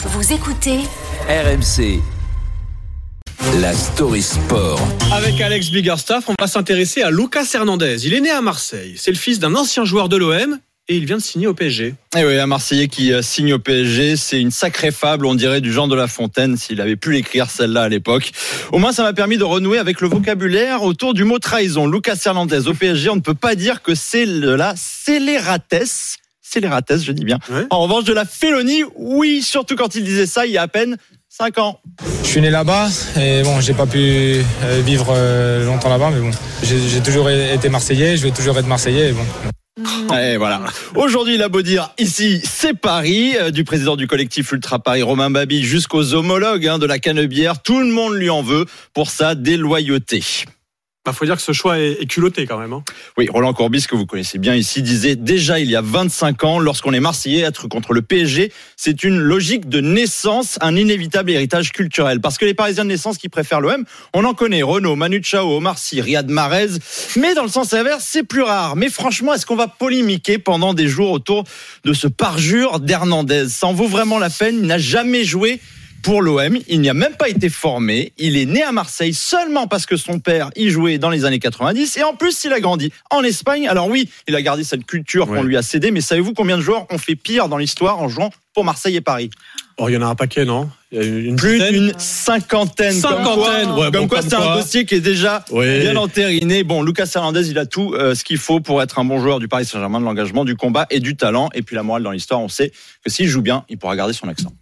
Vous écoutez RMC. La story sport. Avec Alex Biggerstaff, on va s'intéresser à Lucas Hernandez. Il est né à Marseille. C'est le fils d'un ancien joueur de l'OM et il vient de signer au PSG. Et oui, un Marseillais qui euh, signe au PSG, c'est une sacrée fable, on dirait du genre de La Fontaine, s'il avait pu l'écrire celle-là à l'époque. Au moins, ça m'a permis de renouer avec le vocabulaire autour du mot trahison. Lucas Hernandez au PSG, on ne peut pas dire que c'est de la scélératesse. Scélératesse, je dis bien. Ouais. En revanche, de la félonie, oui, surtout quand il disait ça il y a à peine 5 ans. Je suis né là-bas et bon, j'ai pas pu euh, vivre euh, longtemps là-bas, mais bon, j'ai j'ai toujours été Marseillais, je vais toujours être Marseillais. Et bon. Et voilà. Aujourd'hui, il a beau dire ici, c'est Paris, euh, du président du collectif Ultra Paris, Romain Babi, jusqu'aux homologues hein, de la Canebière. Tout le monde lui en veut pour sa déloyauté. Bah, faut dire que ce choix est, est culotté quand même. hein. Oui, Roland Courbis, que vous connaissez bien ici, disait déjà il y a 25 ans, lorsqu'on est Marseillais, être contre le PSG, c'est une logique de naissance, un inévitable héritage culturel. Parce que les Parisiens de naissance qui préfèrent l'OM, on en connaît, Renault, Manu Chao, Omar Sy, Riyad Mahrez, mais dans le sens inverse, c'est plus rare. Mais franchement, est-ce qu'on va polémiquer pendant des jours autour de ce parjure d'Hernandez? Ça en vaut vraiment la peine, il n'a jamais joué pour l'OM. Il n'y a même pas été formé. Il est né à Marseille seulement parce que son père y jouait dans les années 90. Et en plus, il a grandi en Espagne. Alors oui, il a gardé cette culture qu'on lui a cédée. Mais savez-vous combien de joueurs ont fait pire dans l'histoire en jouant pour Marseille et Paris? Oh, il y en a un paquet, non? Il y a une Plus d'une cinquantaine. Cinquantaine, Comme quoi, ouais, bon, c'est un dossier qui est déjà Oui. bien entériné. Bon, Lucas Hernandez, il a tout euh, ce qu'il faut pour être un bon joueur du Paris Saint-Germain, de l'engagement, du combat et du talent. Et puis la morale dans l'histoire, on sait que s'il joue bien, il pourra garder son accent.